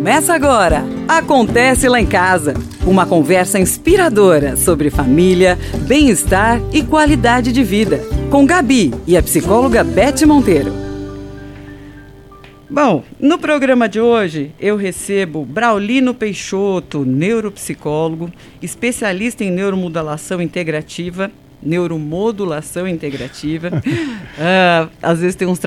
Começa agora! Acontece lá em casa. Uma conversa inspiradora sobre família, bem-estar e qualidade de vida. Com Gabi e a psicóloga Beth Monteiro. Bom, no programa de hoje eu recebo Braulino Peixoto, neuropsicólogo, especialista em neuromodulação integrativa neuromodulação integrativa. uh, às vezes tem uns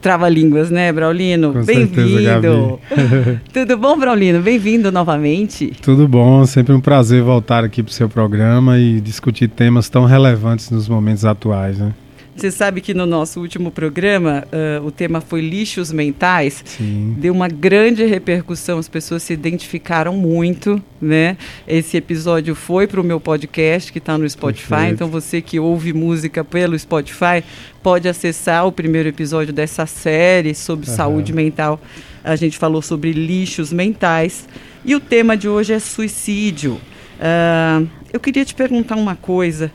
trava-línguas, né, Braulino? Bem-vindo! Tudo bom, Braulino? Bem-vindo novamente. Tudo bom, sempre um prazer voltar aqui para o seu programa e discutir temas tão relevantes nos momentos atuais, né? Você sabe que no nosso último programa uh, o tema foi lixos mentais. Sim. Deu uma grande repercussão, as pessoas se identificaram muito, né? Esse episódio foi para o meu podcast que está no Spotify. Perfeito. Então você que ouve música pelo Spotify pode acessar o primeiro episódio dessa série sobre uhum. saúde mental. A gente falou sobre lixos mentais e o tema de hoje é suicídio. Uh, eu queria te perguntar uma coisa.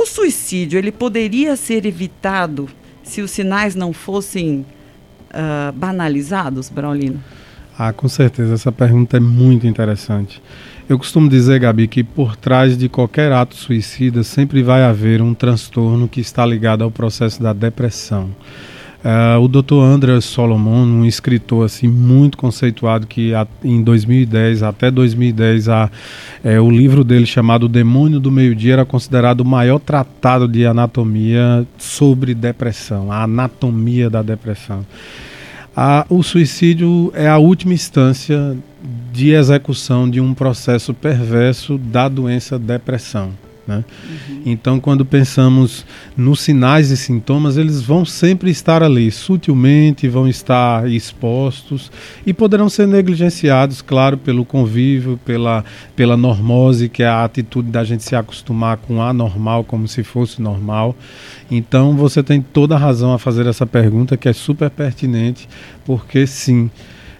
O suicídio ele poderia ser evitado se os sinais não fossem uh, banalizados, Braulino? Ah, com certeza. Essa pergunta é muito interessante. Eu costumo dizer, Gabi, que por trás de qualquer ato suicida sempre vai haver um transtorno que está ligado ao processo da depressão. Uh, o Dr. André Solomon, um escritor assim muito conceituado que a, em 2010 até 2010 a, é, o livro dele chamado O Demônio do Meio Dia era considerado o maior tratado de anatomia sobre depressão, a anatomia da depressão. A, o suicídio é a última instância de execução de um processo perverso da doença depressão. Né? Uhum. Então, quando pensamos nos sinais e sintomas, eles vão sempre estar ali, sutilmente, vão estar expostos e poderão ser negligenciados, claro, pelo convívio, pela, pela normose, que é a atitude da gente se acostumar com o anormal como se fosse normal. Então, você tem toda a razão a fazer essa pergunta, que é super pertinente, porque sim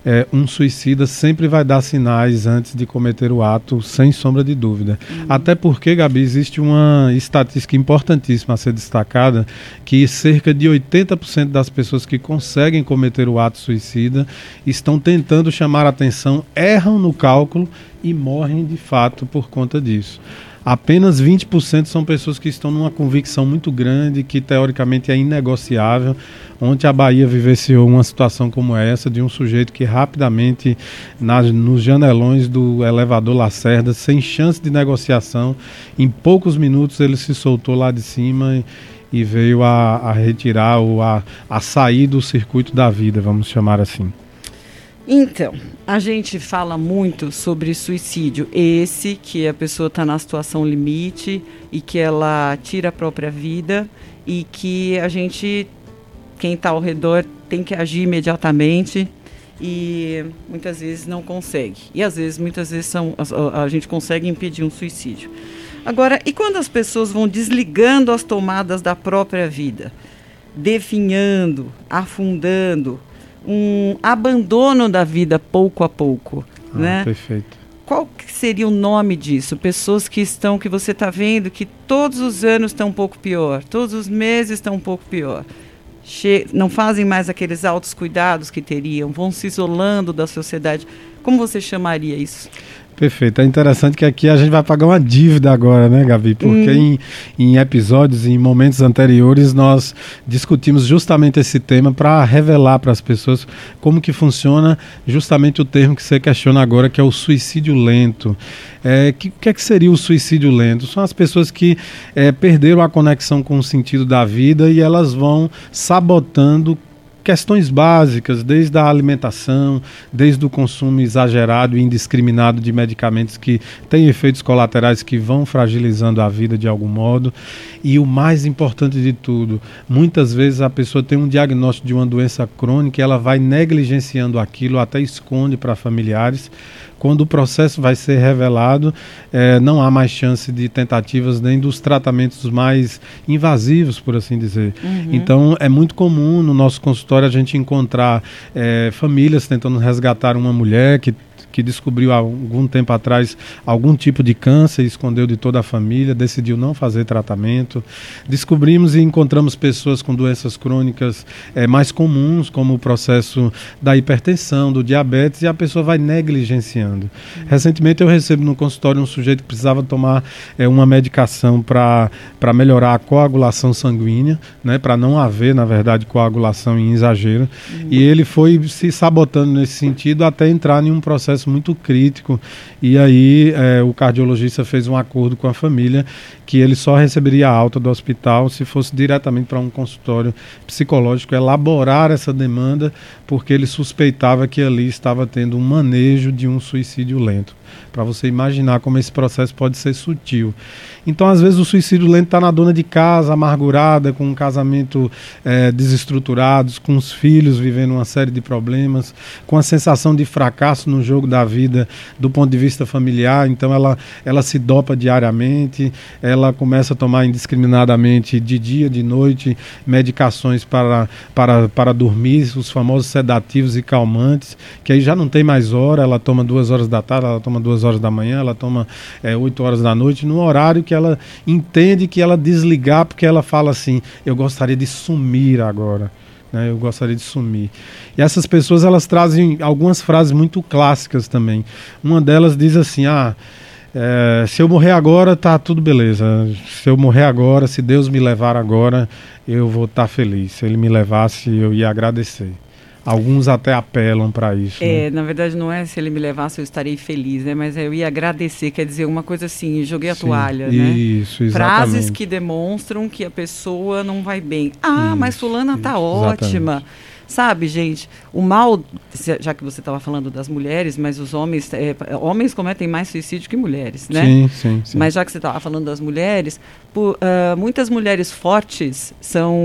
é, um suicida sempre vai dar sinais antes de cometer o ato, sem sombra de dúvida. Uhum. Até porque, Gabi, existe uma estatística importantíssima a ser destacada, que cerca de 80% das pessoas que conseguem cometer o ato suicida estão tentando chamar a atenção, erram no cálculo e morrem de fato por conta disso apenas 20% são pessoas que estão numa convicção muito grande, que teoricamente é inegociável. Ontem a Bahia vivenciou uma situação como essa, de um sujeito que rapidamente, nas, nos janelões do elevador Lacerda, sem chance de negociação, em poucos minutos ele se soltou lá de cima e, e veio a, a retirar ou a, a sair do circuito da vida, vamos chamar assim. Então, a gente fala muito sobre suicídio, esse que a pessoa está na situação limite e que ela tira a própria vida e que a gente, quem está ao redor, tem que agir imediatamente e muitas vezes não consegue. E às vezes, muitas vezes são, a, a gente consegue impedir um suicídio. Agora, e quando as pessoas vão desligando as tomadas da própria vida, definhando, afundando, um abandono da vida pouco a pouco, ah, né? Perfeito. Qual seria o nome disso? Pessoas que estão, que você está vendo que todos os anos estão um pouco pior, todos os meses estão um pouco pior. Che não fazem mais aqueles altos cuidados que teriam, vão se isolando da sociedade. Como você chamaria isso? Perfeito. É interessante que aqui a gente vai pagar uma dívida agora, né, Gabi? Porque hum. em, em episódios, em momentos anteriores, nós discutimos justamente esse tema para revelar para as pessoas como que funciona justamente o termo que você questiona agora, que é o suicídio lento. É, que, o que é que seria o suicídio lento? São as pessoas que é, perderam a conexão com o sentido da vida e elas vão sabotando questões básicas, desde a alimentação, desde o consumo exagerado e indiscriminado de medicamentos que têm efeitos colaterais que vão fragilizando a vida de algum modo. E o mais importante de tudo, muitas vezes a pessoa tem um diagnóstico de uma doença crônica e ela vai negligenciando aquilo, até esconde para familiares quando o processo vai ser revelado, é, não há mais chance de tentativas nem dos tratamentos mais invasivos, por assim dizer. Uhum. Então, é muito comum no nosso consultório a gente encontrar é, famílias tentando resgatar uma mulher que que descobriu há algum tempo atrás algum tipo de câncer, escondeu de toda a família, decidiu não fazer tratamento. Descobrimos e encontramos pessoas com doenças crônicas é, mais comuns, como o processo da hipertensão, do diabetes, e a pessoa vai negligenciando. Recentemente eu recebo no consultório um sujeito que precisava tomar é, uma medicação para melhorar a coagulação sanguínea, né, para não haver, na verdade, coagulação em exagero. E ele foi se sabotando nesse sentido até entrar em um processo muito crítico. E aí é, o cardiologista fez um acordo com a família que ele só receberia alta do hospital se fosse diretamente para um consultório psicológico elaborar essa demanda, porque ele suspeitava que ali estava tendo um manejo de um suicídio lento para você imaginar como esse processo pode ser sutil. Então, às vezes, o suicídio lento está na dona de casa, amargurada, com um casamento é, desestruturado, com os filhos vivendo uma série de problemas, com a sensação de fracasso no jogo da vida do ponto de vista familiar. Então, ela, ela se dopa diariamente, ela começa a tomar indiscriminadamente, de dia, de noite, medicações para, para, para dormir, os famosos sedativos e calmantes, que aí já não tem mais hora, ela toma duas horas da tarde, ela toma duas horas da manhã, ela toma é, oito horas da noite, no horário que ela entende que ela desligar, porque ela fala assim: eu gostaria de sumir agora. Né, eu gostaria de sumir. E essas pessoas elas trazem algumas frases muito clássicas também. Uma delas diz assim: ah, é, se eu morrer agora, tá tudo beleza. Se eu morrer agora, se Deus me levar agora, eu vou estar tá feliz. Se Ele me levasse, eu ia agradecer. Alguns até apelam para isso. É, né? na verdade não é se ele me levasse eu estarei feliz, né? Mas eu ia agradecer, quer dizer, uma coisa assim, joguei a Sim, toalha, isso, né? Isso, exatamente. Frases que demonstram que a pessoa não vai bem. Ah, isso, mas fulana tá ótima. Exatamente. Sabe, gente, o mal, já que você estava falando das mulheres, mas os homens, é, homens cometem mais suicídio que mulheres, né? Sim, sim, sim. Mas já que você estava falando das mulheres, por, uh, muitas mulheres fortes são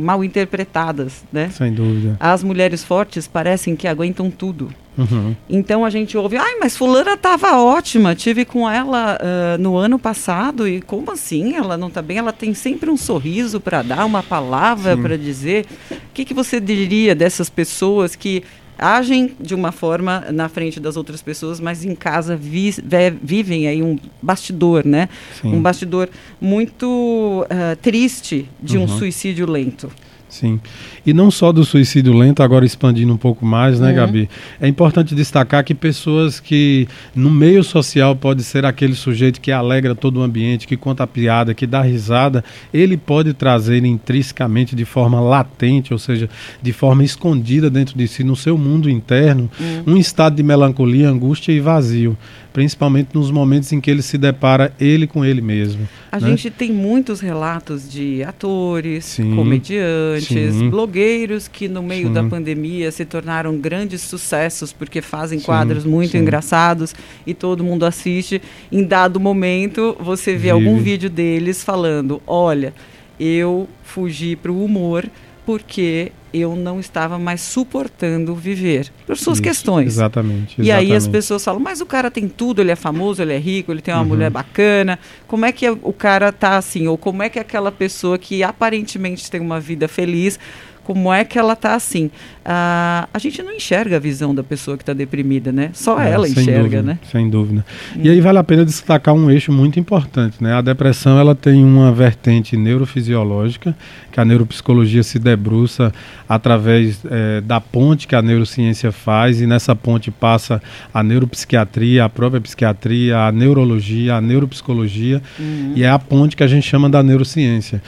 mal interpretadas, né? Sem dúvida. As mulheres fortes parecem que aguentam tudo. Uhum. Então a gente ouve, ai, mas fulana estava ótima, tive com ela uh, no ano passado e como assim? Ela não está bem? Ela tem sempre um sorriso para dar, uma palavra para dizer. O que, que você diria dessas pessoas que agem de uma forma na frente das outras pessoas, mas em casa vi, vivem aí um bastidor, né? Sim. Um bastidor muito uh, triste de uhum. um suicídio lento. Sim. E não só do suicídio lento, agora expandindo um pouco mais, né, uhum. Gabi? É importante destacar que pessoas que no meio social pode ser aquele sujeito que alegra todo o ambiente, que conta a piada, que dá risada, ele pode trazer intrinsecamente de forma latente, ou seja, de forma escondida dentro de si, no seu mundo interno, uhum. um estado de melancolia, angústia e vazio principalmente nos momentos em que ele se depara ele com ele mesmo. A né? gente tem muitos relatos de atores, sim, comediantes, sim, blogueiros que no meio sim. da pandemia se tornaram grandes sucessos porque fazem quadros muito engraçados e todo mundo assiste. Em dado momento, você vê Vive. algum vídeo deles falando: "Olha, eu fugi para o humor porque eu não estava mais suportando viver por suas Isso, questões. Exatamente, exatamente, E aí as pessoas falam, mas o cara tem tudo, ele é famoso, ele é rico, ele tem uma uhum. mulher bacana. Como é que o cara tá assim? Ou como é que aquela pessoa que aparentemente tem uma vida feliz como é que ela está assim. Ah, a gente não enxerga a visão da pessoa que está deprimida, né? Só é, ela enxerga, dúvida, né? Sem dúvida. Hum. E aí vale a pena destacar um eixo muito importante, né? A depressão ela tem uma vertente neurofisiológica, que a neuropsicologia se debruça através é, da ponte que a neurociência faz, e nessa ponte passa a neuropsiquiatria, a própria psiquiatria, a neurologia, a neuropsicologia, uhum. e é a ponte que a gente chama da neurociência.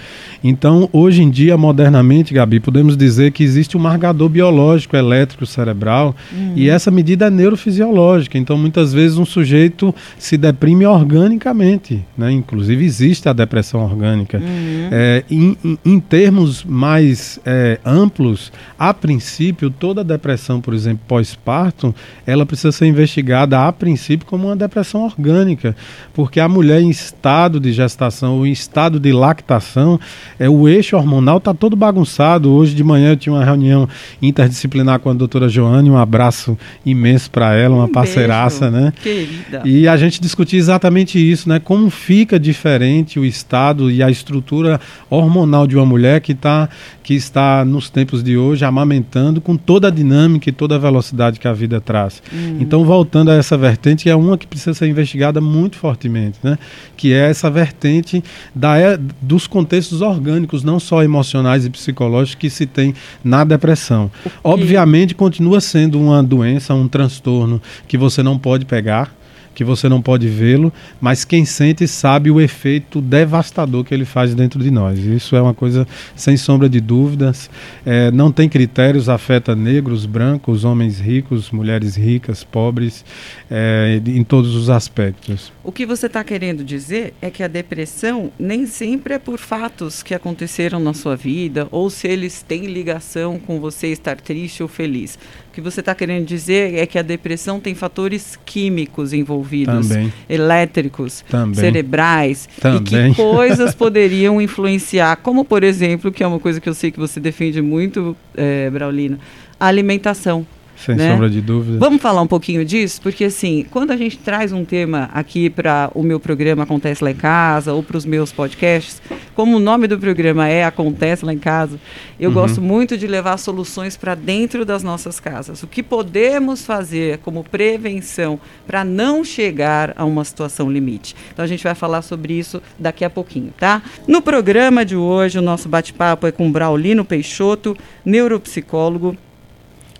Então, hoje em dia, modernamente, Gabi, podemos podemos dizer que existe um marcador biológico elétrico cerebral uhum. e essa medida é neurofisiológica. Então, muitas vezes, um sujeito se deprime organicamente. Né? Inclusive, existe a depressão orgânica. Uhum. É, em, em, em, termos mais é, amplos, a princípio, toda depressão, por exemplo, pós-parto, ela precisa ser investigada a princípio como uma depressão orgânica, porque a mulher em estado de gestação ou em estado de lactação, é, o eixo hormonal está todo bagunçado. Hoje de manhã eu tinha uma reunião interdisciplinar com a doutora Joane, um abraço imenso para ela, uma um parceiraça, beijo, né? Querida. E a gente discutia exatamente isso, né? Como fica diferente o estado e a estrutura hormonal de uma mulher que, tá, que está nos tempos de hoje amamentando com toda a dinâmica e toda a velocidade que a vida traz. Hum. Então, voltando a essa vertente, é uma que precisa ser investigada muito fortemente, né? Que é essa vertente da, dos contextos orgânicos, não só emocionais e psicológicos, que se tem na depressão. Obviamente, continua sendo uma doença, um transtorno que você não pode pegar, que você não pode vê-lo, mas quem sente sabe o efeito devastador que ele faz dentro de nós. Isso é uma coisa sem sombra de dúvidas. É, não tem critérios, afeta negros, brancos, homens ricos, mulheres ricas, pobres, é, em todos os aspectos. O que você está querendo dizer é que a depressão nem sempre é por fatos que aconteceram na sua vida ou se eles têm ligação com você estar triste ou feliz. Que você está querendo dizer é que a depressão tem fatores químicos envolvidos, Também. elétricos, Também. cerebrais, Também. e que coisas poderiam influenciar, como por exemplo, que é uma coisa que eu sei que você defende muito, é, Braulina, a alimentação. Sem né? sombra de dúvida. Vamos falar um pouquinho disso? Porque, assim, quando a gente traz um tema aqui para o meu programa Acontece Lá em Casa ou para os meus podcasts, como o nome do programa é Acontece Lá em Casa, eu uhum. gosto muito de levar soluções para dentro das nossas casas. O que podemos fazer como prevenção para não chegar a uma situação limite. Então, a gente vai falar sobre isso daqui a pouquinho, tá? No programa de hoje, o nosso bate-papo é com Braulino Peixoto, neuropsicólogo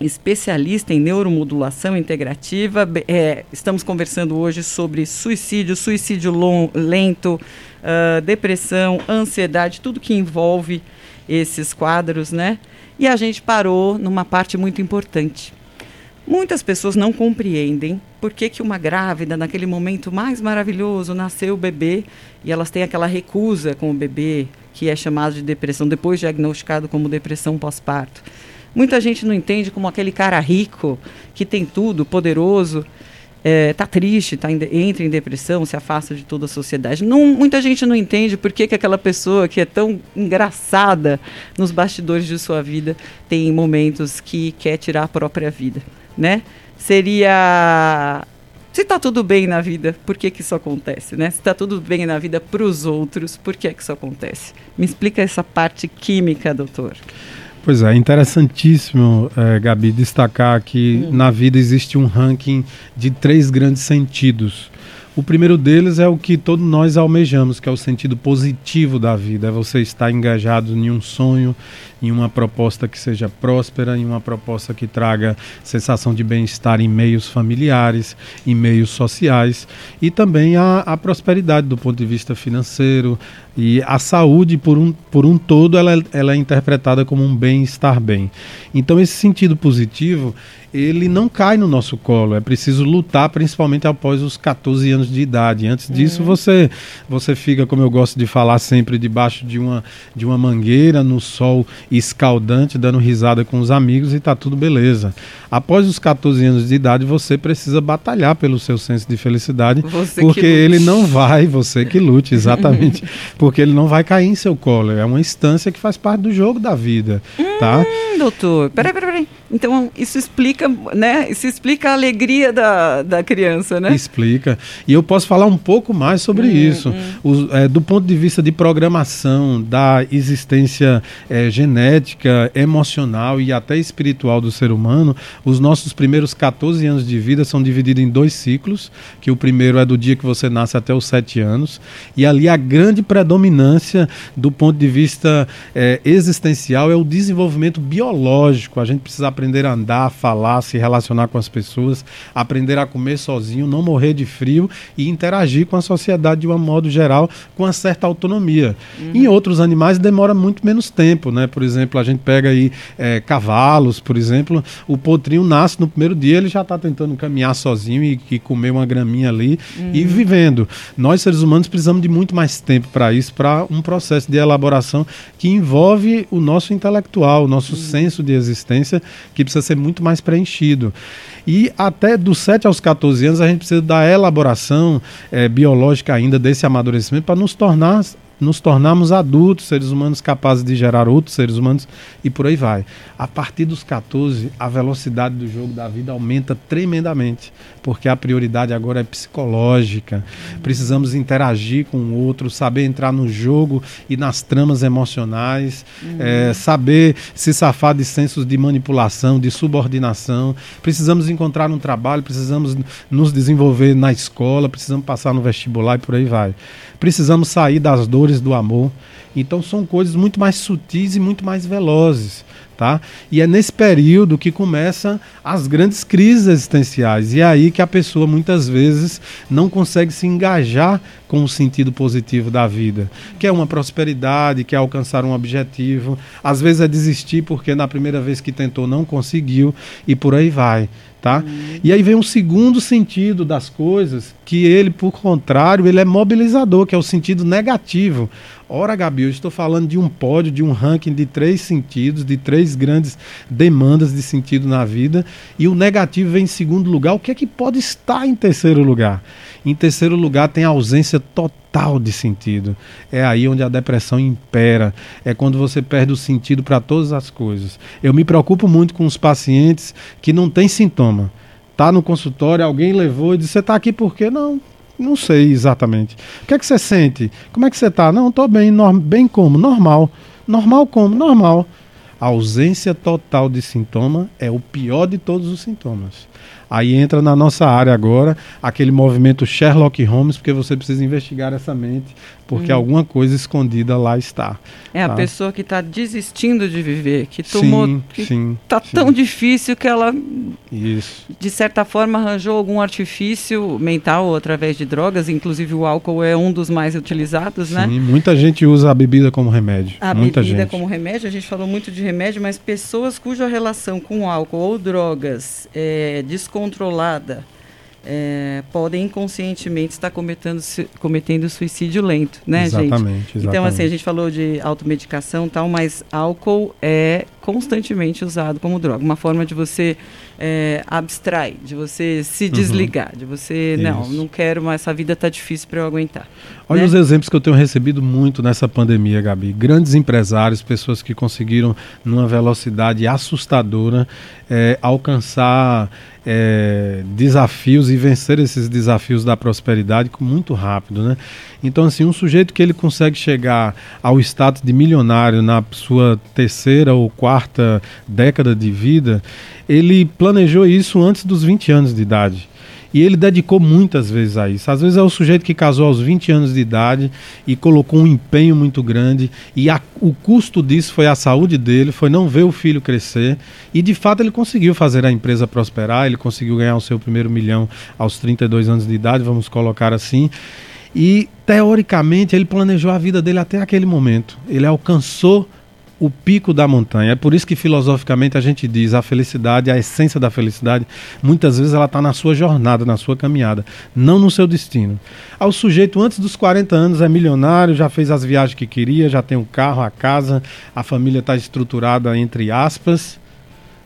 especialista em neuromodulação integrativa. É, estamos conversando hoje sobre suicídio, suicídio lento, uh, depressão, ansiedade, tudo que envolve esses quadros, né? E a gente parou numa parte muito importante. Muitas pessoas não compreendem por que, que uma grávida, naquele momento mais maravilhoso, nasceu o bebê e elas têm aquela recusa com o bebê, que é chamado de depressão, depois diagnosticado como depressão pós-parto. Muita gente não entende como aquele cara rico, que tem tudo, poderoso, é, tá triste, tá em, entra em depressão, se afasta de toda a sociedade. Não, muita gente não entende por que, que aquela pessoa que é tão engraçada nos bastidores de sua vida tem momentos que quer tirar a própria vida, né? Seria se está tudo bem na vida, por que, que isso acontece, né? Se está tudo bem na vida para os outros, por que, que isso acontece? Me explica essa parte química, doutor. Pois é, interessantíssimo, é, Gabi, destacar que hum. na vida existe um ranking de três grandes sentidos. O primeiro deles é o que todos nós almejamos, que é o sentido positivo da vida. É você estar engajado em um sonho, em uma proposta que seja próspera, em uma proposta que traga sensação de bem-estar em meios familiares, em meios sociais e também a, a prosperidade do ponto de vista financeiro e a saúde por um, por um todo ela, ela é interpretada como um bem-estar bem. Então esse sentido positivo ele não cai no nosso colo. É preciso lutar, principalmente após os 14 anos de idade. Antes disso, uhum. você você fica, como eu gosto de falar sempre, debaixo de uma, de uma mangueira, no sol escaldante, dando risada com os amigos e está tudo beleza. Após os 14 anos de idade, você precisa batalhar pelo seu senso de felicidade, você porque ele não vai, você que lute, exatamente, porque ele não vai cair em seu colo. É uma instância que faz parte do jogo da vida, tá? hum, tá? Doutor, peraí, peraí, peraí. Então, isso explica, né? Isso explica a alegria da, da criança, né? Explica. E eu posso falar um pouco mais sobre hum, isso. Hum. é, do ponto de vista de programação, da existência é, genética, emocional e até espiritual do ser humano, os nossos primeiros 14 anos de vida são divididos em dois ciclos, que o primeiro é do dia que você nasce até os 7 anos, e ali a grande predominância do ponto de vista é, existencial é o desenvolvimento biológico. A gente precisa aprender a andar, falar, se relacionar com as pessoas, aprender a comer sozinho, não morrer de frio e interagir com a sociedade de um modo geral com uma certa autonomia. Uhum. Em outros animais demora muito menos tempo, né? Por exemplo, a gente pega aí é, cavalos, por exemplo, o potrinho nasce no primeiro dia, ele já está tentando caminhar sozinho e, e, comer uma graminha ali uhum. e vivendo. Nós, seres humanos, precisamos de muito mais tempo para isso, para um processo de elaboração que envolve o nosso intelectual, o nosso uhum. senso de existência, que precisa ser muito mais preenchido. E até dos 7 aos 14 anos a gente precisa da elaboração é, biológica ainda desse amadurecimento para nos tornar nos tornarmos adultos, seres humanos capazes de gerar outros seres humanos e por aí vai. A partir dos 14, a velocidade do jogo da vida aumenta tremendamente, porque a prioridade agora é psicológica. Precisamos interagir com o outro, saber entrar no jogo e nas tramas emocionais, uhum. é, saber se safar de sensos de manipulação, de subordinação. Precisamos encontrar um trabalho, precisamos nos desenvolver na escola, precisamos passar no vestibular e por aí vai. Precisamos sair das dores do amor. Então são coisas muito mais sutis e muito mais velozes. Tá? E é nesse período que começam as grandes crises existenciais. E é aí que a pessoa muitas vezes não consegue se engajar com o sentido positivo da vida, que é uma prosperidade, que é alcançar um objetivo. Às vezes é desistir porque na primeira vez que tentou não conseguiu e por aí vai tá? Uhum. E aí vem um segundo sentido das coisas, que ele, por contrário, ele é mobilizador, que é o sentido negativo. Ora, Gabi, eu estou falando de um pódio, de um ranking de três sentidos, de três grandes demandas de sentido na vida, e o negativo vem em segundo lugar. O que é que pode estar em terceiro lugar? Em terceiro lugar, tem a ausência total de sentido. É aí onde a depressão impera. É quando você perde o sentido para todas as coisas. Eu me preocupo muito com os pacientes que não têm sintoma. Tá no consultório, alguém levou e disse: Você está aqui por quê? Não, não sei exatamente. O que é que você sente? Como é que você está? Não, estou bem. Bem como? Normal. Normal como? Normal. A ausência total de sintoma é o pior de todos os sintomas. Aí entra na nossa área agora aquele movimento Sherlock Holmes, porque você precisa investigar essa mente, porque hum. alguma coisa escondida lá está. É tá? a pessoa que está desistindo de viver, que tomou. Sim, que sim, tá sim. tão difícil que ela, Isso. de certa forma, arranjou algum artifício mental através de drogas, inclusive o álcool é um dos mais utilizados, sim, né? Sim, muita gente usa a bebida como remédio. A muita bebida gente. como remédio, a gente falou muito de remédio, mas pessoas cuja relação com álcool ou drogas é descontrolada é, podem inconscientemente estar cometendo, cometendo suicídio lento, né, exatamente, gente? Exatamente. Então, assim, a gente falou de automedicação e tal, mas álcool é constantemente usado como droga. Uma forma de você é, abstrair, de você se uhum. desligar, de você, Isso. não, não quero mais, essa vida está difícil para eu aguentar. Olha né? os exemplos que eu tenho recebido muito nessa pandemia, Gabi. Grandes empresários, pessoas que conseguiram, numa velocidade assustadora, é, alcançar é, desafios e vencer esses desafios da prosperidade muito rápido, né? Então, assim, um sujeito que ele consegue chegar ao status de milionário na sua terceira ou quarta década de vida, ele planejou isso antes dos 20 anos de idade. E ele dedicou muitas vezes a isso. Às vezes é o sujeito que casou aos 20 anos de idade e colocou um empenho muito grande, e a, o custo disso foi a saúde dele, foi não ver o filho crescer. E de fato ele conseguiu fazer a empresa prosperar, ele conseguiu ganhar o seu primeiro milhão aos 32 anos de idade, vamos colocar assim. E teoricamente ele planejou a vida dele até aquele momento. Ele alcançou o pico da montanha. É por isso que filosoficamente a gente diz a felicidade, a essência da felicidade, muitas vezes ela está na sua jornada, na sua caminhada, não no seu destino. Ao sujeito antes dos 40 anos é milionário, já fez as viagens que queria, já tem um carro, a casa, a família está estruturada entre aspas.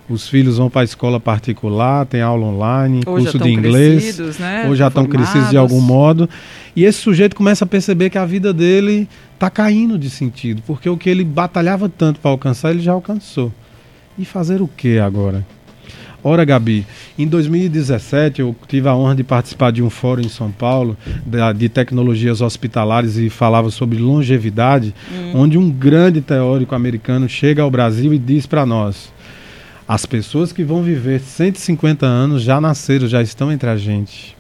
Os filhos vão para a escola particular, tem aula online, ou curso de inglês, né? ou já estão crescidos de algum modo. E esse sujeito começa a perceber que a vida dele está caindo de sentido, porque o que ele batalhava tanto para alcançar, ele já alcançou. E fazer o que agora? Ora, Gabi, em 2017 eu tive a honra de participar de um fórum em São Paulo de, tecnologias hospitalares e falava sobre longevidade, hum. onde um grande teórico americano chega ao Brasil e diz para nós: as pessoas que vão viver 150 anos já nasceram, já estão entre a gente.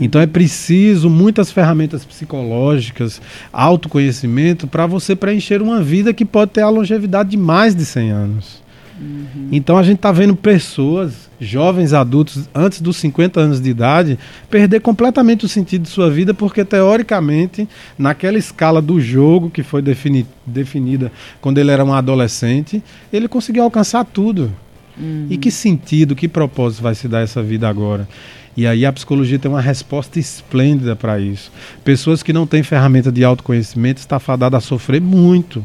Então é preciso muitas ferramentas psicológicas, autoconhecimento para você preencher uma vida que pode ter a longevidade de mais de 100 anos. Uhum. Então a gente está vendo pessoas, jovens adultos, antes dos 50 anos de idade, perder completamente o sentido de sua vida, porque teoricamente, naquela escala do jogo que foi defini definida quando ele era um adolescente, ele conseguiu alcançar tudo. Uhum. E que sentido, que propósito vai se dar essa vida agora? E aí a psicologia tem uma resposta esplêndida para isso. Pessoas que não têm ferramenta de autoconhecimento estão fadadas a sofrer muito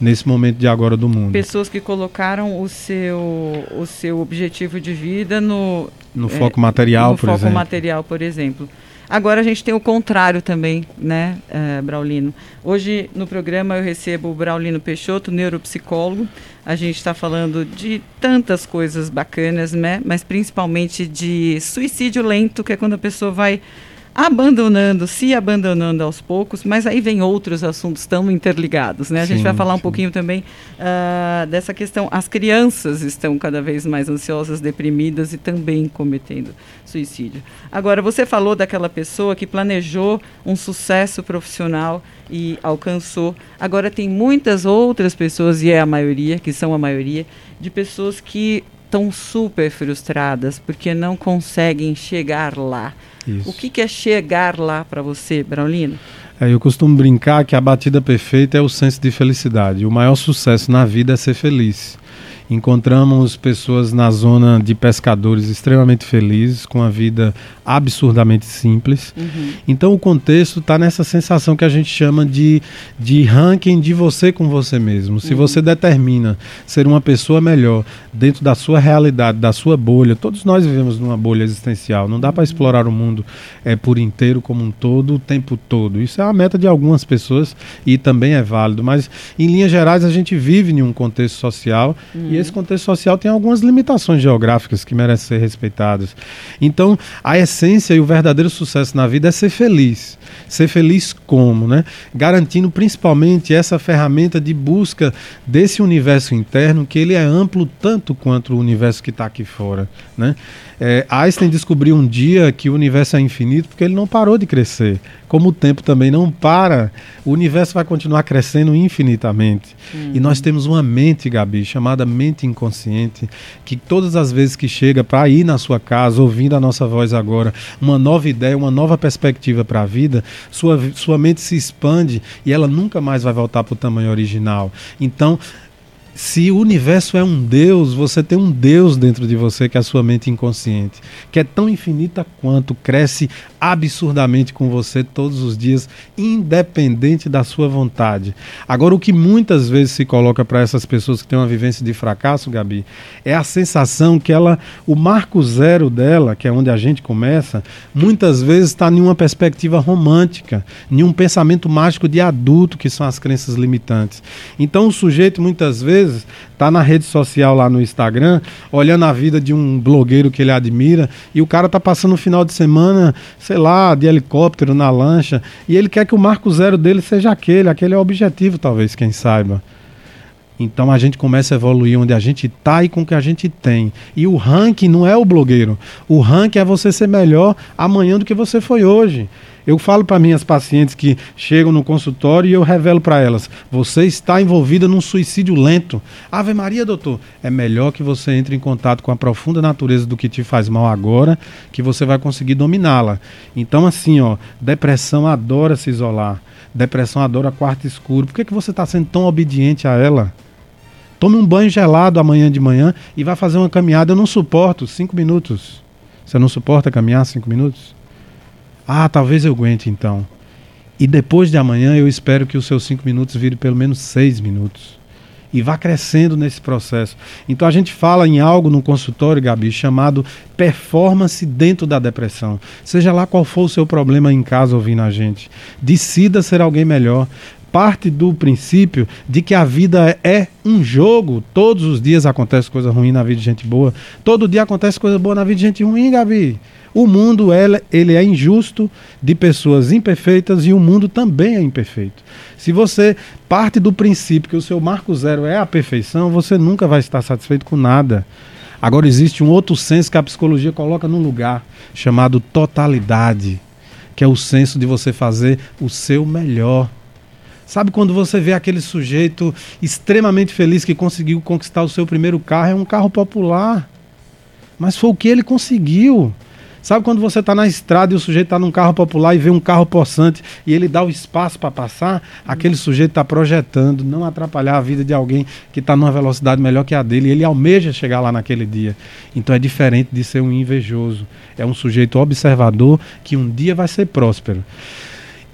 nesse momento de agora do mundo. Pessoas que colocaram o seu, o seu objetivo de vida no, no foco material, no por foco exemplo. material, por exemplo. Agora a gente tem o contrário também, né, uh, Braulino? Hoje no programa eu recebo o Braulino Peixoto, neuropsicólogo. A gente está falando de tantas coisas bacanas, né? Mas principalmente de suicídio lento, que é quando a pessoa vai abandonando, se abandonando aos poucos, mas aí vem outros assuntos tão interligados, né? A sim, gente vai falar um pouquinho também uh, dessa questão. As crianças estão cada vez mais ansiosas, deprimidas e também cometendo suicídio. Agora, você falou daquela pessoa que planejou um sucesso profissional e alcançou. Agora tem muitas outras pessoas, e é a maioria, que são a maioria, de pessoas que estão super frustradas porque não conseguem chegar lá. Isso. O que, que é chegar lá para você, Braulino? É, eu costumo brincar que a batida perfeita é o senso de felicidade. O maior sucesso na vida é ser feliz. Encontramos pessoas na zona de pescadores extremamente felizes, com a vida absurdamente simples. Uhum. Então o contexto está nessa sensação que a gente chama de, de ranking de você com você mesmo. Se uhum. você determina ser uma pessoa melhor dentro da sua realidade, da sua bolha, todos nós vivemos numa bolha existencial. Não dá para uhum. explorar o mundo é, por inteiro, como um todo, o tempo todo. Isso é a meta de algumas pessoas e também é válido. Mas em linhas gerais a gente vive em um contexto social e esse contexto social tem algumas limitações geográficas que merecem ser respeitadas. Então, a essência e o verdadeiro sucesso na vida é ser feliz. Ser feliz como, né? Garantindo principalmente essa ferramenta de busca desse universo interno, que ele é amplo tanto quanto o universo que está aqui fora, né? É, Einstein descobriu um dia que o universo é infinito porque ele não parou de crescer. Como o tempo também não para, o universo vai continuar crescendo infinitamente. Uhum. E nós temos uma mente, Gabi, chamada mente inconsciente, que todas as vezes que chega para ir na sua casa, ouvindo a nossa voz agora, uma nova ideia, uma nova perspectiva para a vida, sua, sua mente se expande e ela nunca mais vai voltar para o tamanho original. Então, se o universo é um Deus, você tem um Deus dentro de você que é a sua mente inconsciente, que é tão infinita quanto, cresce absurdamente com você todos os dias, independente da sua vontade. Agora, o que muitas vezes se coloca para essas pessoas que têm uma vivência de fracasso, Gabi, é a sensação que ela, o marco zero dela, que é onde a gente começa, muitas vezes está em uma perspectiva romântica, em um pensamento mágico de adulto, que são as crenças limitantes. Então, o sujeito muitas vezes vezes tá na rede social lá no Instagram, olhando a vida de um blogueiro que ele admira, e o cara tá passando o final de semana, sei lá, de helicóptero na lancha, e ele quer que o marco zero dele seja aquele, aquele é o objetivo, talvez, quem saiba. Então a gente começa a evoluir onde a gente está e com o que a gente tem. E o ranking não é o blogueiro. O ranking é você ser melhor amanhã do que você foi hoje. Eu falo para minhas pacientes que chegam no consultório e eu revelo para elas: você está envolvida num suicídio lento. Ave Maria, doutor, é melhor que você entre em contato com a profunda natureza do que te faz mal agora, que você vai conseguir dominá-la. Então, assim, ó, depressão adora se isolar. Depressão adora quarto escuro. Por que, que você está sendo tão obediente a ela? Tome um banho gelado amanhã de manhã e vá fazer uma caminhada. Eu não suporto cinco minutos. Você não suporta caminhar cinco minutos? Ah, talvez eu aguente então. E depois de amanhã eu espero que os seus cinco minutos virem pelo menos seis minutos. E vá crescendo nesse processo. Então a gente fala em algo no consultório, Gabi, chamado performance dentro da depressão. Seja lá qual for o seu problema em casa ouvindo a gente. Decida ser alguém melhor parte do princípio de que a vida é um jogo. Todos os dias acontece coisa ruim na vida de gente boa. Todo dia acontece coisa boa na vida de gente ruim, Gabi. O mundo ele, ele é injusto de pessoas imperfeitas e o mundo também é imperfeito. Se você parte do princípio que o seu marco zero é a perfeição, você nunca vai estar satisfeito com nada. Agora existe um outro senso que a psicologia coloca num lugar chamado totalidade, que é o senso de você fazer o seu melhor. Sabe quando você vê aquele sujeito extremamente feliz que conseguiu conquistar o seu primeiro carro? É um carro popular. Mas foi o que ele conseguiu. Sabe quando você está na estrada e o sujeito está num carro popular e vê um carro possante e ele dá o espaço para passar? Aquele sujeito está projetando não atrapalhar a vida de alguém que está numa velocidade melhor que a dele e ele almeja chegar lá naquele dia. Então é diferente de ser um invejoso. É um sujeito observador que um dia vai ser próspero.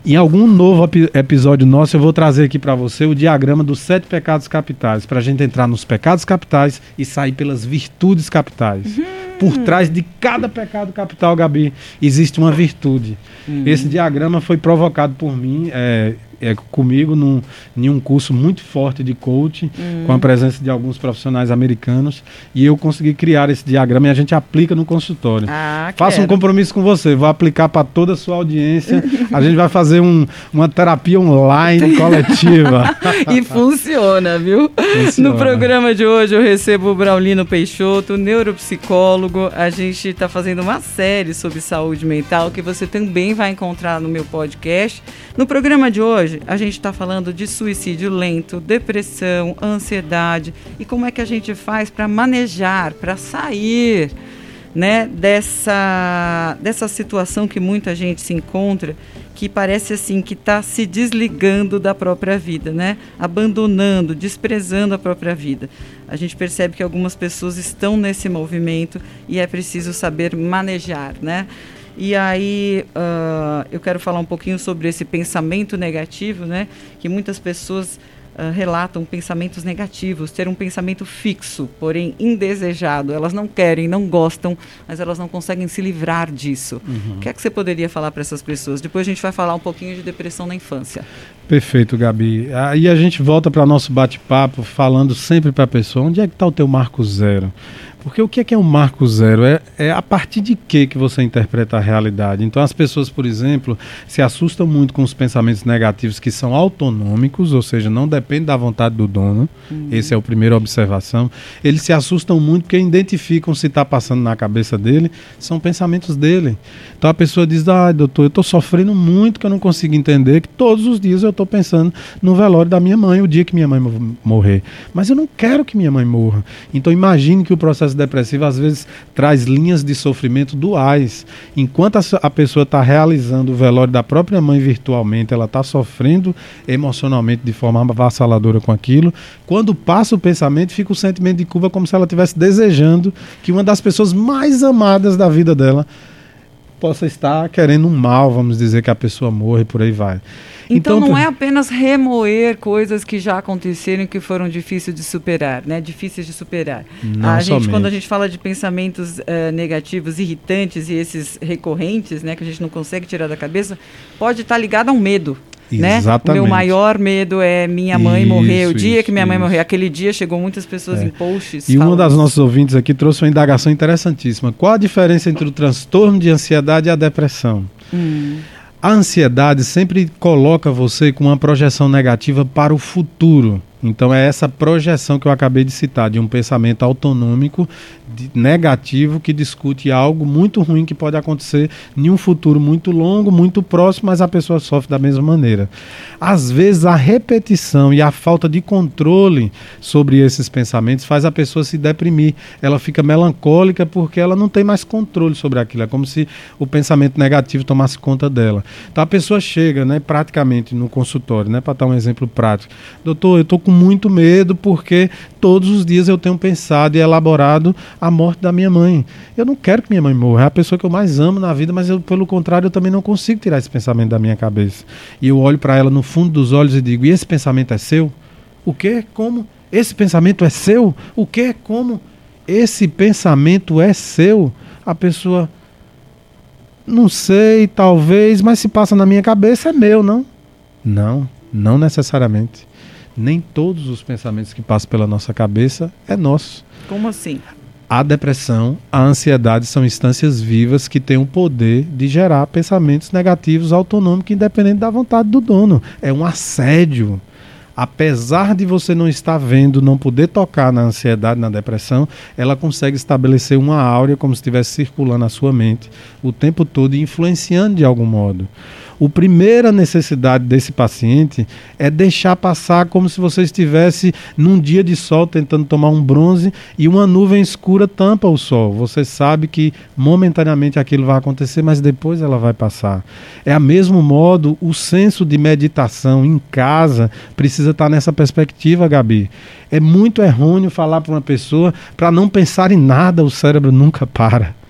Em algum novo episódio nosso, eu vou trazer aqui para você o diagrama dos sete pecados capitais, para a gente entrar nos pecados capitais e sair pelas virtudes capitais. Uhum. Por trás de cada pecado capital, Gabi, existe uma virtude. Hum. Esse diagrama foi provocado por mim. É, é, comigo num, em um curso muito forte de coaching, hum. com a presença de alguns profissionais americanos, e eu consegui criar esse diagrama e a gente aplica no consultório. Ah, Faça um compromisso com você, vou aplicar para toda a sua audiência. a gente vai fazer um, uma terapia online coletiva. e funciona, viu? Funciona. No programa de hoje eu recebo o Braulino Peixoto, neuropsicólogo. A gente está fazendo uma série sobre saúde mental que você também vai encontrar no meu podcast. No programa de hoje, a gente está falando de suicídio lento, depressão, ansiedade e como é que a gente faz para manejar, para sair né, dessa, dessa situação que muita gente se encontra, que parece assim que está se desligando da própria vida, né, abandonando, desprezando a própria vida. A gente percebe que algumas pessoas estão nesse movimento e é preciso saber manejar, né? E aí uh, eu quero falar um pouquinho sobre esse pensamento negativo, né? Que muitas pessoas uh, relatam pensamentos negativos, ter um pensamento fixo, porém indesejado. Elas não querem, não gostam, mas elas não conseguem se livrar disso. Uhum. O que é que você poderia falar para essas pessoas? Depois a gente vai falar um pouquinho de depressão na infância. Perfeito, Gabi. Aí a gente volta para nosso bate-papo falando sempre para a pessoa: onde é que está o teu marco zero? Porque o que é, que é um marco zero? É, é a partir de que que você interpreta a realidade. Então as pessoas, por exemplo, se assustam muito com os pensamentos negativos que são autonômicos, ou seja, não dependem da vontade do dono. Uhum. Essa é a primeira observação. Eles se assustam muito porque identificam se está passando na cabeça dele, são pensamentos dele. Então a pessoa diz, ah, doutor, eu estou sofrendo muito que eu não consigo entender que todos os dias eu estou pensando no velório da minha mãe, o dia que minha mãe morrer. Mas eu não quero que minha mãe morra. Então imagine que o processo processo depressivo às vezes traz linhas de sofrimento duais. Enquanto a, a pessoa está realizando o velório da própria mãe virtualmente, ela está sofrendo emocionalmente de forma avassaladora com aquilo. Quando passa o pensamento, fica o sentimento de culpa como se ela estivesse desejando que uma das pessoas mais amadas da vida dela possa estar querendo um mal, vamos dizer, que a pessoa morra e por aí vai. Então, então não é apenas remoer coisas que já aconteceram e que foram difíceis de superar, né? Difíceis de superar. Não a gente, quando a gente fala de pensamentos uh, negativos, irritantes e esses recorrentes, né, que a gente não consegue tirar da cabeça, pode estar ligado a um medo. Né? Exatamente. O meu maior medo é minha mãe isso, morrer. O dia isso, que minha mãe morrer, aquele dia chegou muitas pessoas é. em posts. E um das nossos ouvintes aqui trouxe uma indagação interessantíssima. Qual a diferença entre o transtorno de ansiedade e a depressão? Hum. A ansiedade sempre coloca você com uma projeção negativa para o futuro. Então é essa projeção que eu acabei de citar, de um pensamento autonômico, de, negativo, que discute algo muito ruim que pode acontecer em um futuro muito longo, muito próximo, mas a pessoa sofre da mesma maneira. Às vezes a repetição e a falta de controle sobre esses pensamentos faz a pessoa se deprimir. Ela fica melancólica porque ela não tem mais controle sobre aquilo. É como se o pensamento negativo tomasse conta dela. Então a pessoa chega, né, praticamente no consultório, né, para dar um exemplo prático. Doutor, eu estou com muito medo porque todos os dias eu tenho pensado e elaborado a morte da minha mãe. Eu não quero que minha mãe morra, é a pessoa que eu mais amo na vida, mas eu, pelo contrário, eu também não consigo tirar esse pensamento da minha cabeça. E eu olho para ela no fundo dos olhos e digo: "E esse pensamento é seu?" O quê? Como? Esse pensamento é seu? O quê? Como? Esse pensamento é seu? A pessoa não sei, talvez, mas se passa na minha cabeça é meu, não? Não, não necessariamente nem todos os pensamentos que passam pela nossa cabeça é nosso. Como assim? A depressão, a ansiedade são instâncias vivas que têm o poder de gerar pensamentos negativos autonômicos independente da vontade do dono. É um assédio. Apesar de você não estar vendo, não poder tocar na ansiedade, na depressão, ela consegue estabelecer uma áurea como se estivesse circulando na sua mente o tempo todo e influenciando de algum modo. A primeira necessidade desse paciente é deixar passar como se você estivesse num dia de sol tentando tomar um bronze e uma nuvem escura tampa o sol. Você sabe que momentaneamente aquilo vai acontecer, mas depois ela vai passar. É a mesmo modo o senso de meditação em casa precisa estar nessa perspectiva, Gabi. É muito errôneo falar para uma pessoa para não pensar em nada, o cérebro nunca para.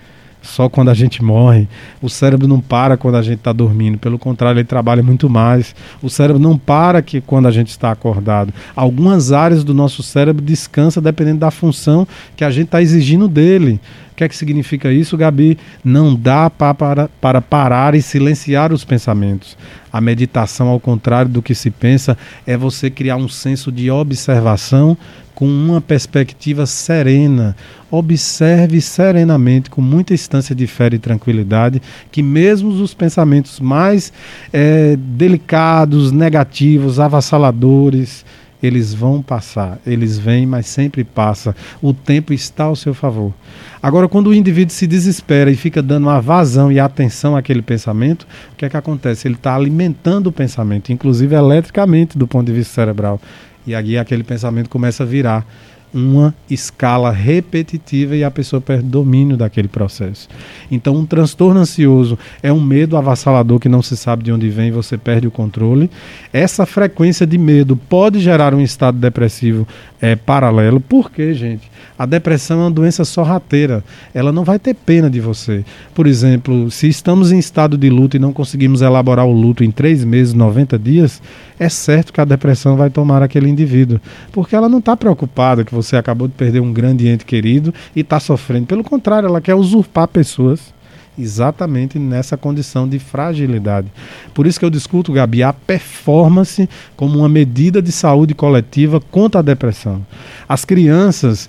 Só quando a gente morre. O cérebro não para quando a gente está dormindo, pelo contrário, ele trabalha muito mais. O cérebro não para que quando a gente está acordado. Algumas áreas do nosso cérebro descansam dependendo da função que a gente está exigindo dele. O que é que significa isso, Gabi? Não dá para, para parar e silenciar os pensamentos. A meditação, ao contrário do que se pensa, é você criar um senso de observação com uma perspectiva serena. Observe serenamente, com muita instância de fé e tranquilidade, que mesmo os pensamentos mais é, delicados, negativos, avassaladores, eles vão passar, eles vêm, mas sempre passa. O tempo está ao seu favor. Agora, quando o indivíduo se desespera e fica dando uma vazão e atenção àquele pensamento, o que é que acontece? Ele está alimentando o pensamento, inclusive eletricamente, do ponto de vista cerebral. E aí aquele pensamento começa a virar uma escala repetitiva e a pessoa perde domínio daquele processo. Então, um transtorno ansioso é um medo avassalador que não se sabe de onde vem você perde o controle. Essa frequência de medo pode gerar um estado depressivo é, paralelo. Por quê, gente? A depressão é uma doença sorrateira. Ela não vai ter pena de você. Por exemplo, se estamos em estado de luto e não conseguimos elaborar o luto em três meses, 90 dias, é certo que a depressão vai tomar aquele indivíduo. Porque ela não está preocupada que você acabou de perder um grande ente querido e está sofrendo. Pelo contrário, ela quer usurpar pessoas exatamente nessa condição de fragilidade. Por isso que eu discuto, Gabi, a performance como uma medida de saúde coletiva contra a depressão. As crianças,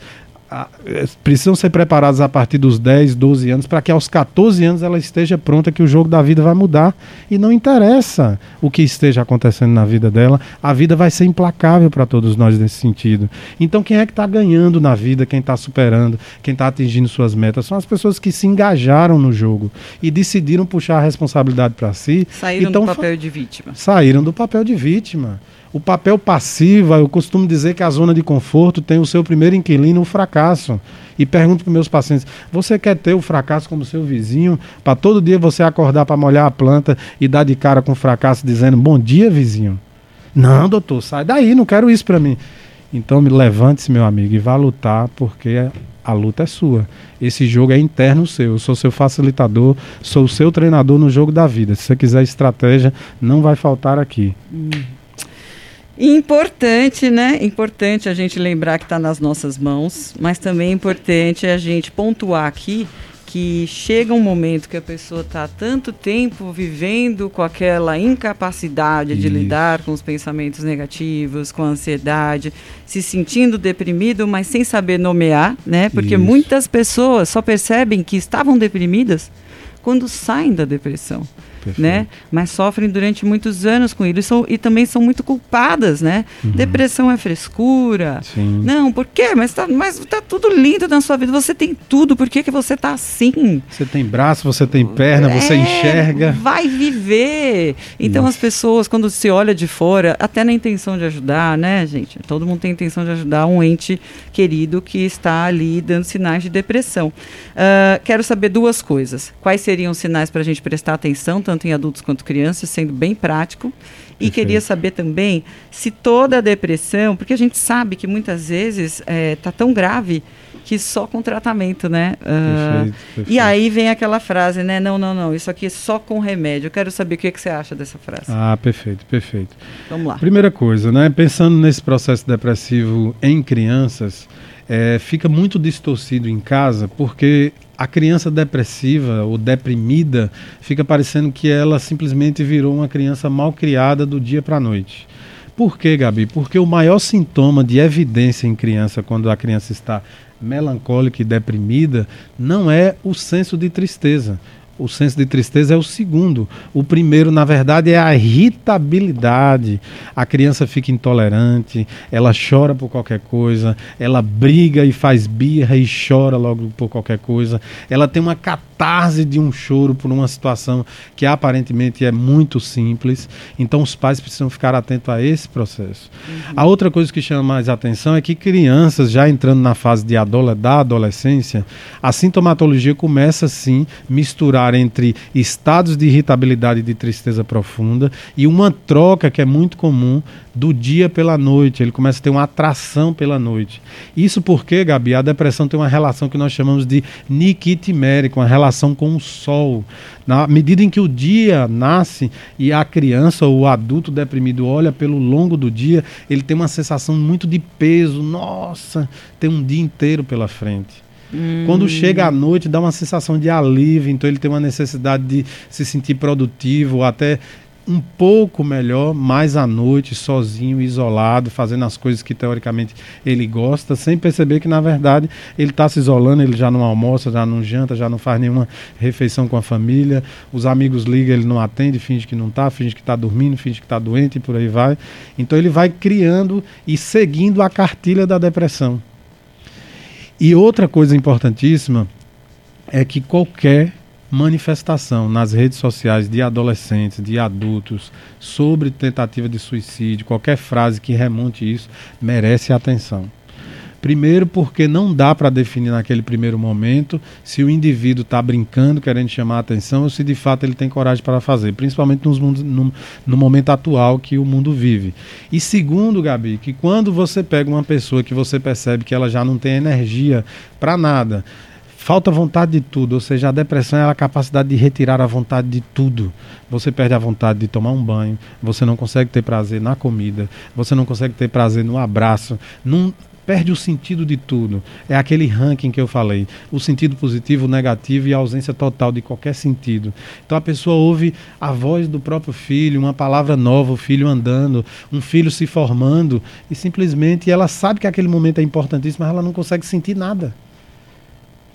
precisam ser preparadas a partir dos 10, 12 anos, para que aos 14 anos ela esteja pronta que o jogo da vida vai mudar. E não interessa o que esteja acontecendo na vida dela, a vida vai ser implacável para todos nós nesse sentido. Então, quem é que está ganhando na vida, quem está superando, quem está atingindo suas metas, são as pessoas que se engajaram no jogo e decidiram puxar a responsabilidade para si. Saíram então, do papel de vítima. Saíram do papel de vítima. O papel passivo, eu costumo dizer que a zona de conforto tem o seu primeiro inquilino, o fracasso. E pergunto para meus pacientes: você quer ter o fracasso como seu vizinho? Para todo dia você acordar para molhar a planta e dar de cara com o fracasso dizendo bom dia, vizinho? Não, doutor, sai daí, não quero isso para mim. Então me levante-se, meu amigo, e vá lutar, porque a luta é sua. Esse jogo é interno seu. Eu sou seu facilitador, sou o seu treinador no jogo da vida. Se você quiser estratégia, não vai faltar aqui. Hum. Importante, né? Importante a gente lembrar que está nas nossas mãos, mas também é importante a gente pontuar aqui que chega um momento que a pessoa está tanto tempo vivendo com aquela incapacidade Isso. de lidar com os pensamentos negativos, com a ansiedade, se sentindo deprimido, mas sem saber nomear, né? Porque Isso. muitas pessoas só percebem que estavam deprimidas quando saem da depressão né? Mas sofrem durante muitos anos com isso e, também são muito culpadas, né? Uhum. Depressão é frescura. Sim. Não, por quê? Mas tá, mas tá tudo lindo na sua vida. Você tem tudo. Por que, que você tá assim? Você tem braço, você tem perna, é, você enxerga. Vai viver. Então Nossa. as pessoas, quando se olha de fora, até na intenção de ajudar, né, gente? Todo mundo tem intenção de ajudar um ente querido que está ali dando sinais de depressão. Uh, quero saber duas coisas. Quais seriam os sinais para a gente prestar atenção, tanto em adultos quanto crianças, sendo bem prático. E Perfeito. queria saber também se toda a depressão, porque a gente sabe que muitas vezes está é, tá tão grave que só com tratamento, né? Uh, perfeito, perfeito. E aí vem aquela frase, né? Não, não, não, isso aqui é só com remédio. Eu quero saber o que, que você acha dessa frase. Ah, perfeito, perfeito. Vamos lá. Primeira coisa, né? Pensando nesse processo depressivo em crianças, é, fica muito distorcido em casa porque a criança depressiva ou deprimida fica parecendo que ela simplesmente virou uma criança mal criada do dia para a noite. Por quê, Gabi? Porque o maior sintoma de evidência em criança, quando a criança está melancólica e deprimida, não é o senso de tristeza o senso de tristeza é o segundo. O primeiro, na verdade, é a irritabilidade. A criança fica intolerante, ela chora por qualquer coisa, ela briga e faz birra e chora logo por qualquer coisa. Ela tem uma catarse de um choro por uma situação que aparentemente é muito simples. Então, os pais precisam ficar atentos a esse processo. Uhum. A outra coisa que chama mais atenção é que crianças, já entrando na fase de da adolescência, a sintomatologia começa sim misturar entre estados de irritabilidade e de tristeza profunda e uma troca que é muito comum do dia pela noite. Ele começa a ter uma atração pela noite. Isso porque, Gabi, a depressão tem uma relação que nós chamamos de niquitimérica, uma relação com o sol. Na medida em que o dia nasce e a criança ou o adulto deprimido olha pelo longo do dia, ele tem uma sensação muito de peso. Nossa, tem um dia inteiro pela frente. Quando chega à noite, dá uma sensação de alívio, então ele tem uma necessidade de se sentir produtivo, até um pouco melhor, mais à noite, sozinho, isolado, fazendo as coisas que teoricamente ele gosta, sem perceber que na verdade ele está se isolando, ele já não almoça, já não janta, já não faz nenhuma refeição com a família, os amigos ligam, ele não atende, finge que não está, finge que está dormindo, finge que está doente e por aí vai. Então ele vai criando e seguindo a cartilha da depressão. E outra coisa importantíssima é que qualquer manifestação nas redes sociais de adolescentes, de adultos, sobre tentativa de suicídio, qualquer frase que remonte isso, merece atenção. Primeiro, porque não dá para definir naquele primeiro momento se o indivíduo está brincando, querendo chamar a atenção, ou se de fato ele tem coragem para fazer, principalmente nos mundos, no, no momento atual que o mundo vive. E segundo, Gabi, que quando você pega uma pessoa que você percebe que ela já não tem energia para nada, falta vontade de tudo, ou seja, a depressão é a capacidade de retirar a vontade de tudo. Você perde a vontade de tomar um banho, você não consegue ter prazer na comida, você não consegue ter prazer no abraço, num, perde o sentido de tudo. É aquele ranking que eu falei, o sentido positivo, o negativo e a ausência total de qualquer sentido. Então a pessoa ouve a voz do próprio filho, uma palavra nova, o filho andando, um filho se formando e simplesmente ela sabe que aquele momento é importantíssimo, mas ela não consegue sentir nada.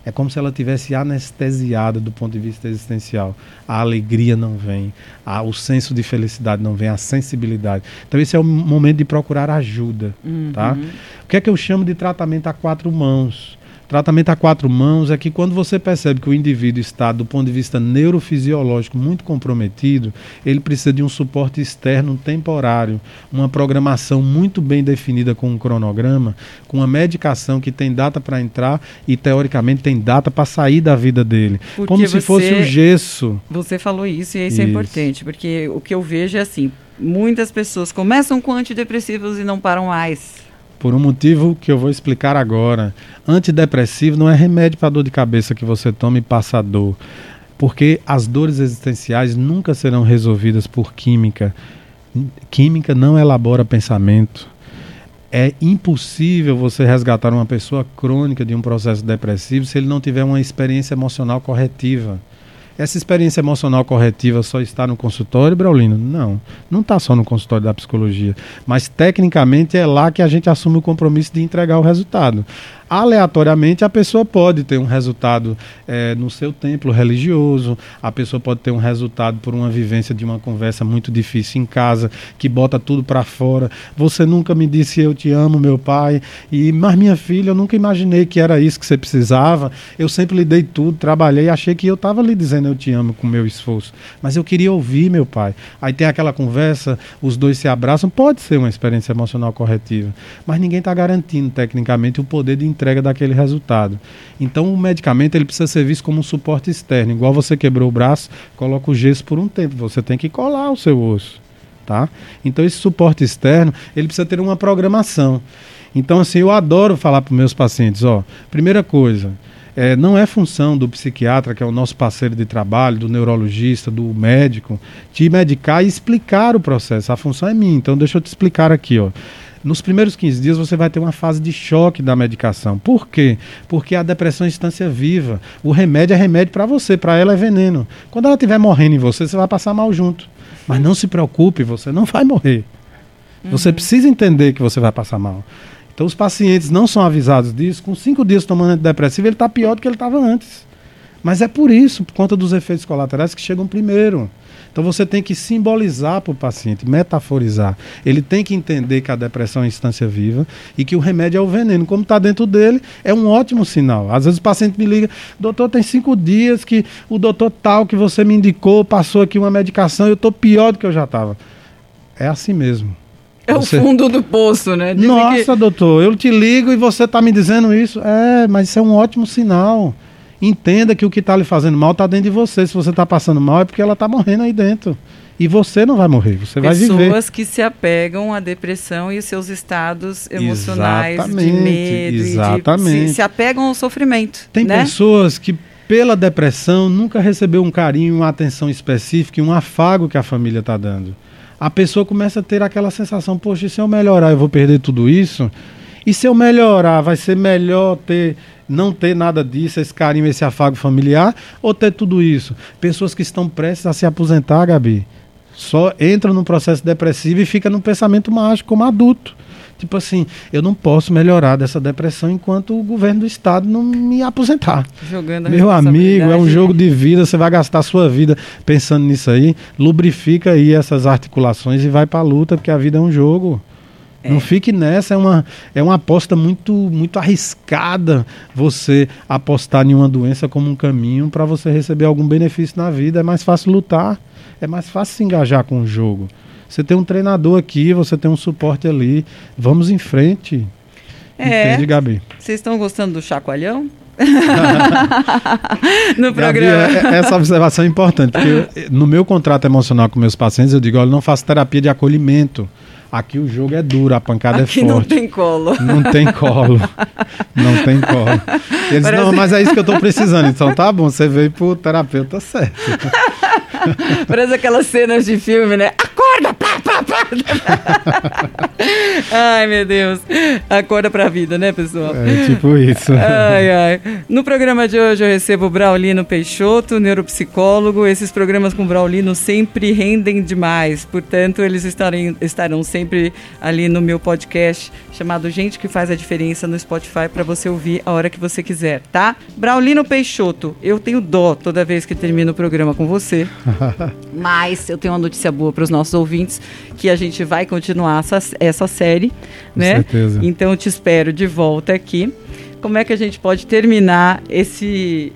É como se ela tivesse anestesiada do ponto de vista existencial. A alegria não vem, a, o senso de felicidade não vem, a sensibilidade. Então esse é o momento de procurar ajuda, tá? uhum. tá? O que é que eu chamo de tratamento a quatro mãos? Tratamento a quatro mãos é que quando você percebe que o indivíduo está, do ponto de vista neurofisiológico, muito comprometido, ele precisa de um suporte externo temporário, uma programação muito bem definida com um cronograma, com uma medicação que tem data para entrar e, teoricamente, tem data para sair da vida dele. Porque como se fosse o gesso. Você falou isso e isso, é isso é importante, porque o que eu vejo é assim: muitas pessoas começam com antidepressivos e não param mais por um motivo que eu vou explicar agora. Antidepressivo não é remédio para dor de cabeça que você toma e passa dor. Porque as dores existenciais nunca serão resolvidas por química. Química não elabora pensamento. É impossível você resgatar uma pessoa crônica de um processo depressivo se ele não tiver uma experiência emocional corretiva. Essa experiência emocional corretiva só está no consultório, Braulino? Não, não está só no consultório da psicologia. Mas tecnicamente é lá que a gente assume o compromisso de entregar o resultado aleatoriamente a pessoa pode ter um resultado é, no seu templo religioso, a pessoa pode ter um resultado por uma vivência de uma conversa muito difícil em casa, que bota tudo para fora. Você nunca me disse eu te amo, meu pai, e mas minha filha, eu nunca imaginei que era isso que você precisava. Eu sempre lhe dei tudo, trabalhei, achei que eu estava lhe dizendo eu te amo com meu esforço, mas eu queria ouvir meu pai. Aí tem aquela conversa, os dois se abraçam, pode ser uma experiência emocional corretiva, mas ninguém está garantindo tecnicamente o poder de entrega daquele resultado. Então o medicamento ele precisa ser visto como um suporte externo. Igual você quebrou o braço, coloca o gesso por um tempo. Você tem que colar o seu osso. Tá? Então esse suporte externo ele precisa ter uma programação. Então assim eu adoro falar para meus pacientes, ó, primeira coisa, é, não é função do psiquiatra, que é o nosso parceiro de trabalho, do neurologista, do médico, te medicar e explicar o processo. A função é minha. Então deixa eu te explicar aqui, ó. Nos primeiros 15 dias você vai ter uma fase de choque da medicação. Por quê? Porque a depressão é instância viva. O remédio é remédio para você, para ela é veneno. Quando ela estiver morrendo em você, você vai passar mal junto. Mas não se preocupe, você não vai morrer. Uhum. Você precisa entender que você vai passar mal. Então os pacientes não são avisados disso. Com cinco dias tomando antidepressivo, ele está pior do que ele estava antes. Mas é por isso, por conta dos efeitos colaterais, que chegam primeiro. Então você tem que simbolizar para o paciente, metaforizar. Ele tem que entender que a depressão é instância viva e que o remédio é o veneno. Como está dentro dele, é um ótimo sinal. Às vezes o paciente me liga, doutor, tem cinco dias que o doutor tal que você me indicou passou aqui uma medicação e eu estou pior do que eu já estava. É assim mesmo. É você... o fundo do poço, né? Dizem Nossa, que... doutor, eu te ligo e você está me dizendo isso. É, mas isso é um ótimo sinal. Entenda que o que está lhe fazendo mal está dentro de você. Se você está passando mal, é porque ela está morrendo aí dentro. E você não vai morrer, você Pessoas vai viver. Pessoas que se apegam à depressão e os seus estados emocionais exatamente, de medo. Exatamente. De, se, se, apegam ao sofrimento. Tem né? pessoas que, pela depressão, nunca recebeu um carinho, uma atenção específica, um afago que a família está dando. A pessoa começa a ter aquela sensação, poxa, se eu melhorar, eu vou perder tudo isso. E se eu melhorar, vai ser melhor ter não ter nada disso, esse carinho, esse afago familiar, ou ter tudo isso? Pessoas que estão prestes a se aposentar, Gabi, só entra num processo depressivo e fica num pensamento mágico como adulto. Tipo assim, eu não posso melhorar dessa depressão enquanto o governo do estado não me aposentar. Jogando Meu amigo, é um jogo de vida, você vai gastar a sua vida pensando nisso aí. Lubrifica aí essas articulações e vai para a luta, porque a vida é um jogo. É. Não fique nessa, é uma, é uma aposta muito, muito arriscada você apostar em uma doença como um caminho para você receber algum benefício na vida. É mais fácil lutar, é mais fácil se engajar com o jogo. Você tem um treinador aqui, você tem um suporte ali. Vamos em frente. É. Entende, Gabi? Vocês estão gostando do chacoalhão? no programa. Gabi, é, é, essa observação é importante, porque no meu contrato emocional com meus pacientes, eu digo, olha, não faço terapia de acolhimento. Aqui o jogo é duro, a pancada é Aqui é forte. Não tem colo. Não tem colo. Não tem colo. Eles, Parece... não, mas é isso que eu estou precisando. Então tá bom, você veio pro terapeuta certo. Parece aquelas cenas de filme, né? Acorda! Pá, pá, pá. ai, meu Deus. Acorda pra vida, né, pessoal? É tipo isso. Ai, ai. No programa de hoje eu recebo o Braulino Peixoto, neuropsicólogo. Esses programas com o Braulino sempre rendem demais. Portanto, eles estarem, estarão sempre ali no meu podcast chamado Gente que Faz a Diferença no Spotify para você ouvir a hora que você quiser, tá? Braulino Peixoto, eu tenho dó toda vez que termino o programa com você. Mas eu tenho uma notícia boa para os nossos ouvintes, que a gente vai continuar essa, essa série, Com né? Certeza. Então eu te espero de volta aqui. Como é que a gente pode terminar esse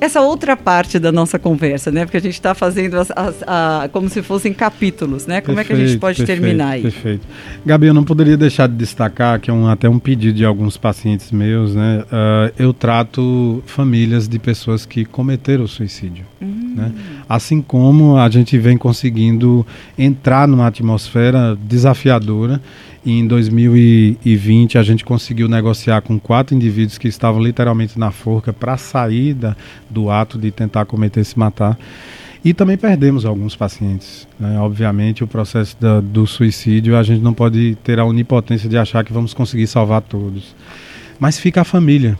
essa outra parte da nossa conversa, né? Porque a gente está fazendo as, as, a, como se fossem capítulos, né? Como perfeito, é que a gente pode perfeito, terminar aí? Perfeito. Gabi, eu não poderia deixar de destacar que é um, até um pedido de alguns pacientes meus, né? Uh, eu trato famílias de pessoas que cometeram suicídio, uhum. né? Assim como a gente vem conseguindo entrar numa atmosfera desafiadora e em 2020 a gente conseguiu negociar com quatro indivíduos que estavam literalmente na forca para sair do ato de tentar cometer se matar. E também perdemos alguns pacientes. Né? Obviamente, o processo da, do suicídio, a gente não pode ter a onipotência de achar que vamos conseguir salvar todos. Mas fica a família.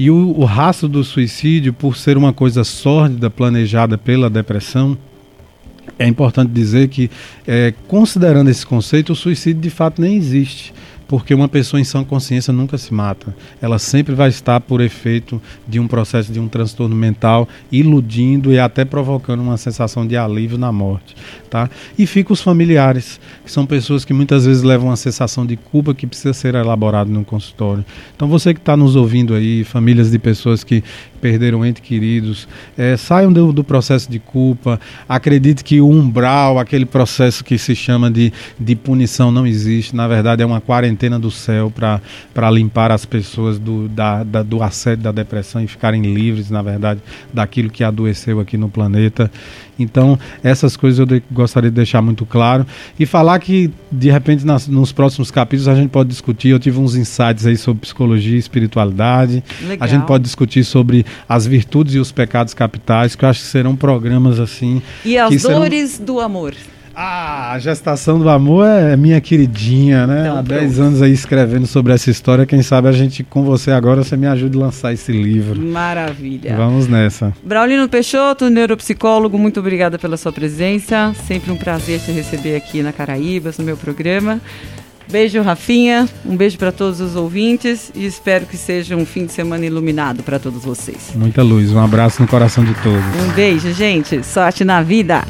E o, o rastro do suicídio, por ser uma coisa sórdida, planejada pela depressão, é importante dizer que, é, considerando esse conceito, o suicídio de fato nem existe porque uma pessoa em sã consciência nunca se mata. Ela sempre vai estar por efeito de um processo de um transtorno mental, iludindo e até provocando uma sensação de alívio na morte, tá? E fica os familiares, que são pessoas que muitas vezes levam uma sensação de culpa que precisa ser elaborada no consultório. Então você que está nos ouvindo aí, famílias de pessoas que perderam entes queridos, é, saiam do, do, processo de culpa, acredite que o umbral, aquele processo que se chama de, de punição não existe, na verdade é uma quarentena do céu para limpar as pessoas do, da, da, do assédio da depressão e ficarem livres, na verdade, daquilo que adoeceu aqui no planeta. Então, essas coisas eu de, gostaria de deixar muito claro. E falar que, de repente, nas, nos próximos capítulos a gente pode discutir. Eu tive uns insights aí sobre psicologia e espiritualidade. Legal. A gente pode discutir sobre as virtudes e os pecados capitais, que eu acho que serão programas assim. E as dores serão... do amor. Ah, a gestação do amor é minha queridinha, né? Então, Há 10 anos aí escrevendo sobre essa história. Quem sabe a gente, com você agora, você me ajude a lançar esse livro. Maravilha. Vamos nessa. Braulino Peixoto, neuropsicólogo, muito obrigada pela sua presença. Sempre um prazer te receber aqui na Caraíbas, no meu programa. Beijo, Rafinha. Um beijo para todos os ouvintes e espero que seja um fim de semana iluminado para todos vocês. Muita luz. Um abraço no coração de todos. Um beijo, gente. Sorte na vida.